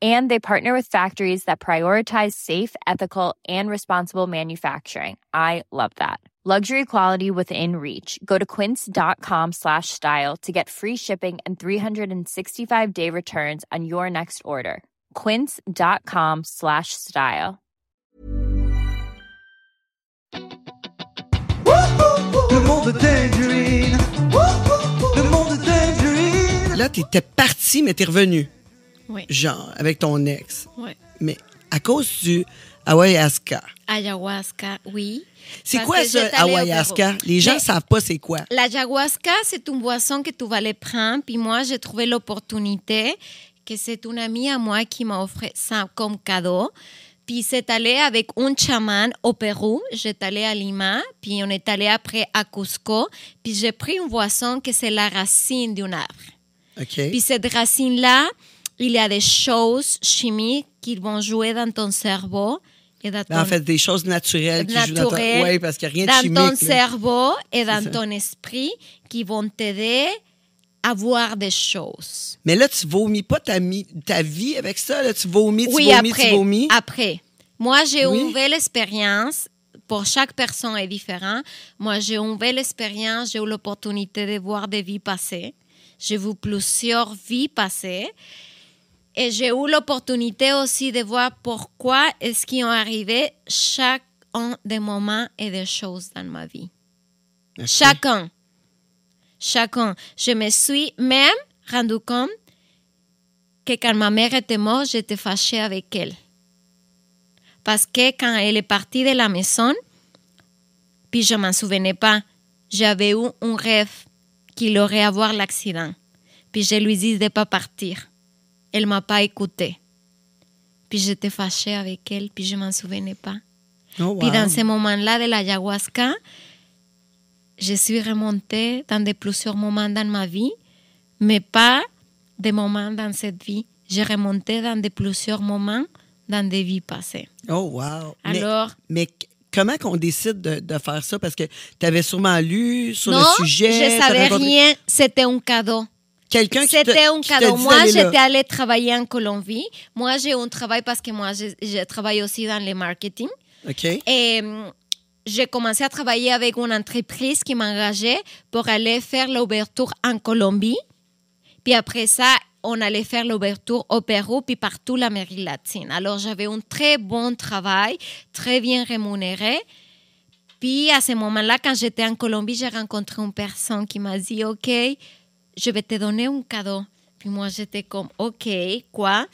And they partner with factories that prioritize safe, ethical, and responsible manufacturing. I love that. Luxury quality within reach. Go to quince.com slash style to get free shipping and 365 day returns on your next order. Quince.com slash style. Le monde de Tangerine. Le monde de Tangerine. Là, t'étais parti, mais t'es revenu. Oui. Genre, avec ton ex. Ouais. Mais à cause du ayahuasca. Ayahuasca, oui. C'est quoi au ayahuasca? Les gens Mais- savent pas c'est quoi. L'ayahuasca, c'est une boisson que tu vas les prendre. Puis moi, j'ai trouvé l'opportunité que c'est une amie à moi qui m'a offert ça comme cadeau. Puis c'est allé avec un chaman au Pérou. J'étais allée à Lima, puis on est allé après à Cusco. Puis j'ai pris une boisson que c'est la racine d'un arbre. Puis cette racine-là, il y a des choses chimiques qui vont jouer dans ton cerveau. Et dans Ben, en ton- fait, des choses naturelles qui jouent dans ton... parce qu'il a rien de dans chimique. ton là. cerveau et dans ton esprit qui vont t'aider à voir des choses. Mais là, tu vomis pas ta, ta vie avec ça. Là? Tu vomis, tu oui, vomis, après, tu vomis? après. Moi, j'ai Oui. une nouvelle expérience. Pour chaque personne est différent. Moi, j'ai une nouvelle expérience. J'ai eu l'opportunité de voir des vies passées. J'ai vu plusieurs vies passées. Et j'ai eu l'opportunité aussi de voir pourquoi est-ce qu'ils ont arrivé chaque un des moments et des choses dans ma vie. OK. Chacun. Chacun. Je me suis même rendu compte que quand ma mère était morte, j'étais fâchée avec elle. Parce que quand elle est partie de la maison, puis je m'en souvenais pas, j'avais eu un rêve qu'il aurait avoir l'accident. Puis je lui dis de pas partir. Elle m'a pas écouté. Puis j'étais fâchée avec elle, puis je m'en souvenais pas. Oh, Puis dans ce moment-là de l'ayahuasca, je suis remontée dans de plusieurs moments dans ma vie, mais pas des moments dans cette vie. J'ai remonté dans de plusieurs moments dans des vies passées. Oh, wow. Mais- Alors- Mais, comment qu'on décide de, de faire ça? Parce que tu avais sûrement lu sur non, le sujet. je savais rencontré rien. C'était un cadeau. Quelqu'un qui C'était un cadeau. Moi, j'étais allée travailler en Colombie. Moi, j'ai un travail parce que moi, je, je travaille aussi dans le marketing. OK. Et hum, j'ai commencé à travailler avec une entreprise qui m'engageait pour aller faire l'ouverture en Colombie. Puis après ça, on allait faire l'ouverture au Pérou, puis partout l'Amérique latine. Alors j'avais un très bon travail, très bien rémunéré. Puis à ce moment-là, quand j'étais en Colombie, j'ai rencontré une personne qui m'a dit, OK, je vais te donner un cadeau. Puis moi, j'étais comme, OK, quoi?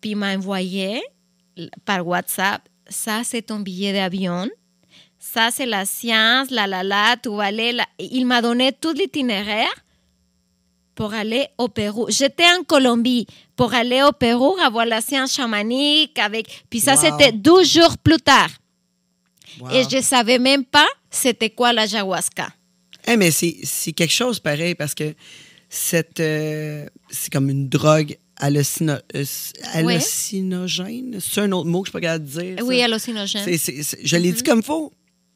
Puis il m'a envoyé par WhatsApp, ça c'est ton billet d'avion, ça c'est la science, la la la, tu vas aller. Il m'a donné tout l'itinéraire pour aller au Pérou. J'étais en Colombie pour aller au Pérou avoir la science chamanique avec. Puis ça Wow. c'était 12 jours plus tard. Wow. Et je savais même pas c'était quoi la ayahuasca. Eh, mais c'est c'est quelque chose pareil parce que cette, euh, c'est comme une drogue hallucino- euh, hallucinogène? C'est un autre mot que je ne suis pas capable de dire. ça? Oui, hallucinogène. Je l'ai dit comme faux.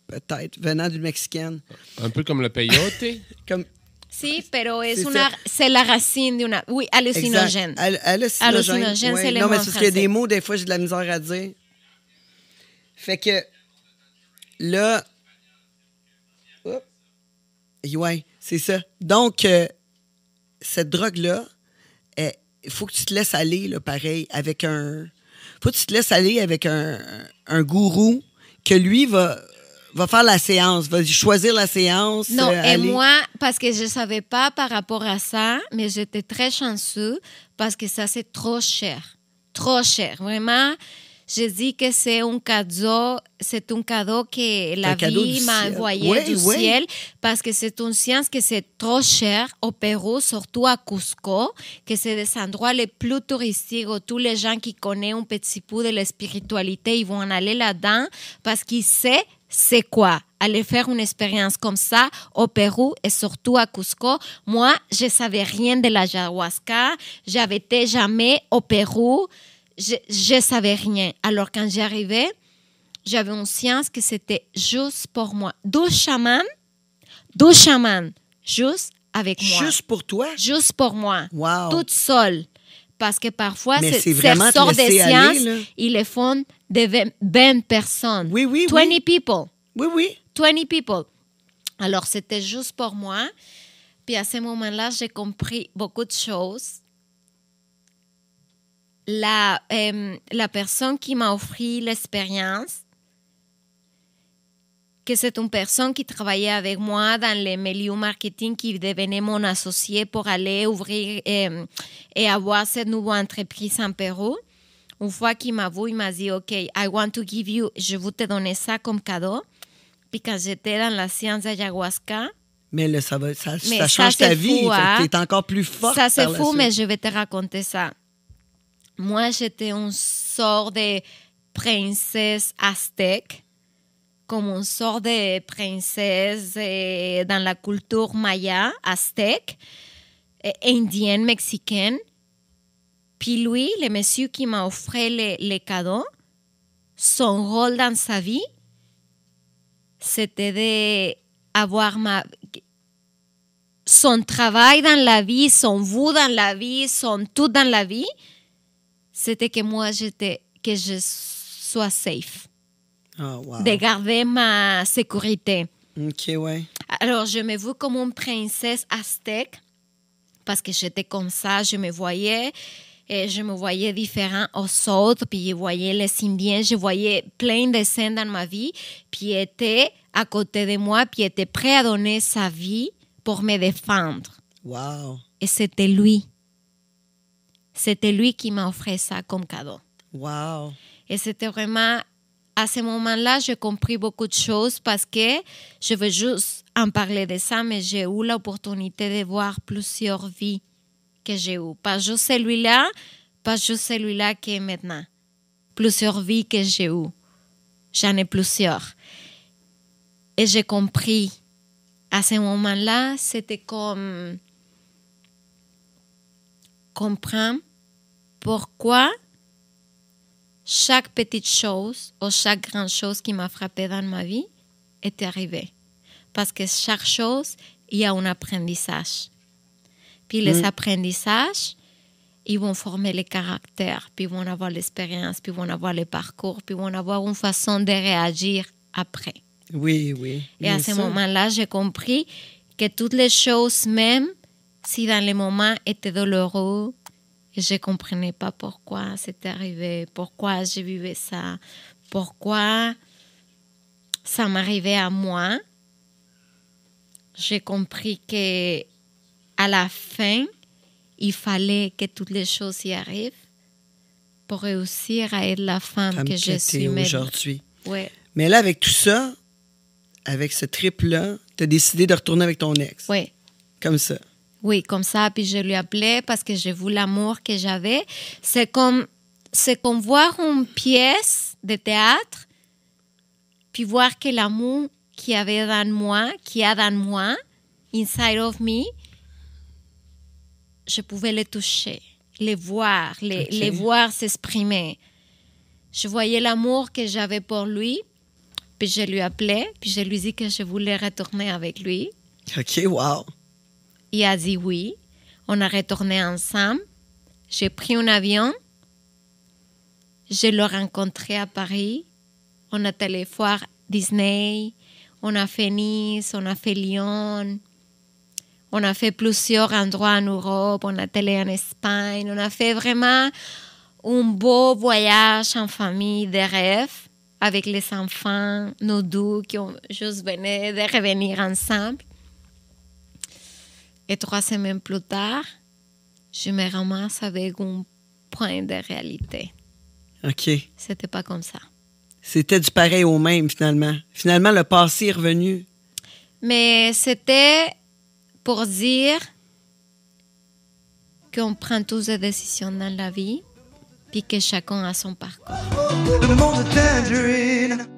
Peut-être, venant d'une Mexicaine. Un peu comme le peyote. Comme, Sí, pero es C'est una, c'est la racine d'une... Oui, hallucinogène. Hal- Hallucinogène. Hallucinogène, ouais. c'est le Non, mot mais c'est parce qu'il y a des mots, des fois, j'ai de la misère à dire. Fait que là. Hop. Ouais, c'est ça. Donc, euh, cette drogue-là, il faut que tu te laisses aller, là, pareil, avec un. faut que tu te laisses aller avec un, un gourou que lui va, va faire la séance, va choisir la séance. Non, euh, et aller- moi, parce que je ne savais pas par rapport à ça, mais j'étais très chanceux parce que ça, c'est trop cher. Trop cher. Vraiment, je dis que c'est un cadeau, c'est un cadeau que la vie m'a envoyé du ciel parce que c'est une science que c'est trop cher au Pérou, surtout à Cusco, que c'est des endroits les plus touristiques où tous les gens qui connaissent un petit peu de la spiritualité, ils vont aller là-dedans parce qu'ils savent c'est quoi. Aller faire une expérience comme ça au Pérou et surtout à Cusco. Moi, je savais rien de la ayahuasca, j'avais été jamais au Pérou, je, je savais rien. Alors quand j'arrivais, j'avais une science que c'était juste pour moi. 12 chamans, 12 chamans, juste avec moi. Juste pour toi? Juste pour moi. Wow. Toute seule. Parce que parfois, c'est- ces sortes de aller, sciences, ils les font de 20 20 personnes. Oui, oui, 20 oui. people. Oui, oui. 20 people. Alors, c'était juste pour moi. Puis à ce moment-là, j'ai compris beaucoup de choses. La, euh, la personne qui m'a offert l'expérience, que c'est une personne qui travaillait avec moi dans le milieu marketing, qui devenait mon associé pour aller ouvrir euh, et avoir cette nouvelle entreprise en Pérou. Une fois qu'il m'a vu, il m'a dit, OK, I want to give you, je vais te donner ça comme cadeau. Puis quand j'étais dans la science d'ayahuasca, Mais là, ça, va, ça, Mais ça ça, change ta vie. fou, hein? Tu es encore plus forte. ça c'est fou, mais je vais te raconter ça. Moi, j'étais une sorte de princesse aztèque, comme une sorte de princesse euh, dans la culture maya aztèque, euh, indienne, mexicaine. Puis lui, le monsieur qui m'a offert les, les cadeaux, son rôle dans sa vie, c'était d'avoir ma, son travail dans la vie, son vous dans la vie, son tout dans la vie, c'était que moi, j'étais, que je sois safe, Ah, wow. de garder ma sécurité. OK, ouais. Alors, je me vois comme une princesse aztèque parce que j'étais comme ça, je me voyais. Et je me voyais différent aux autres, puis je voyais les Indiens, je voyais plein de scènes dans ma vie, puis il était à côté de moi, puis il était prêt à donner sa vie pour me défendre. Wow. Et c'était lui. C'était lui qui m'a offert ça comme cadeau. Wow. Et c'était vraiment, à ce moment-là, j'ai compris beaucoup de choses parce que je veux juste en parler de ça, mais j'ai eu l'opportunité de voir plusieurs vies que j'ai eues. Pas juste celui-là, pas juste celui-là qui est maintenant. Plusieurs vies que j'ai eues. J'en ai plusieurs. Et j'ai compris. À ce moment-là, c'était comme comprendre pourquoi chaque petite chose ou chaque grande chose qui m'a frappé dans ma vie est arrivée. Parce que chaque chose, il y a un apprentissage. Puis les apprentissages, ils vont former le caractère, puis ils vont avoir l'expérience, puis ils vont avoir le parcours, puis ils vont avoir une façon de réagir après. Oui, oui. Et à ce moment-là, j'ai compris que toutes les choses, même si dans les moments étaient douloureux, je ne comprenais pas pourquoi c'était arrivé, pourquoi je vivais ça, pourquoi ça m'arrivait à moi. J'ai compris que à la fin, il fallait que toutes les choses y arrivent pour réussir à être la femme que je suis aujourd'hui. Ouais. Mais là, avec tout ça, avec ce trip-là, tu as décidé de retourner avec ton ex. Ouais. Comme ça. Oui, comme ça, puis je lui appelais parce que j'ai vu l'amour que j'avais. C'est comme, c'est comme voir une pièce de théâtre, puis voir que l'amour qu'il y avait dans moi, qu'il y a dans moi, inside of me, je pouvais le toucher, les voir, les voir s'exprimer. Je voyais l'amour que j'avais pour lui, puis je lui appelais, puis je lui dis que je voulais retourner avec lui. OK, wow. Il a dit oui. On a retourné ensemble. J'ai pris un avion. Je l'ai rencontré à Paris. On a allé Disney. On a fait Nice. On a fait Lyon. On a fait plusieurs endroits en Europe. On a allé en Espagne. On a fait vraiment un beau voyage en famille de rêve avec les enfants, nos deux qui ont juste venu de revenir ensemble. Et trois semaines plus tard, je me ramasse avec un point de réalité. OK. C'était pas comme ça. C'était du pareil au même, finalement. Finalement, le passé est revenu. Mais c'était pour dire qu'on prend tous des décisions dans la vie, puis que chacun a son parcours. Le monde.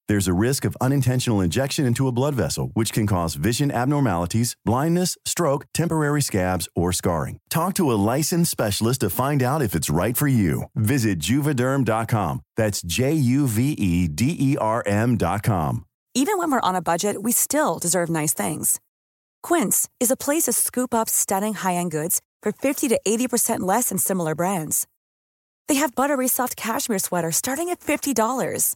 There's a risk of unintentional injection into a blood vessel, which can cause vision abnormalities, blindness, stroke, temporary scabs, or scarring. Talk to a licensed specialist to find out if it's right for you. Visit juvederm.com. That's J U V E D E R M.com. Even when we're on a budget, we still deserve nice things. Quince is a place to scoop up stunning high-end goods for 50 to 80% less than similar brands. They have buttery soft cashmere sweaters starting at $50,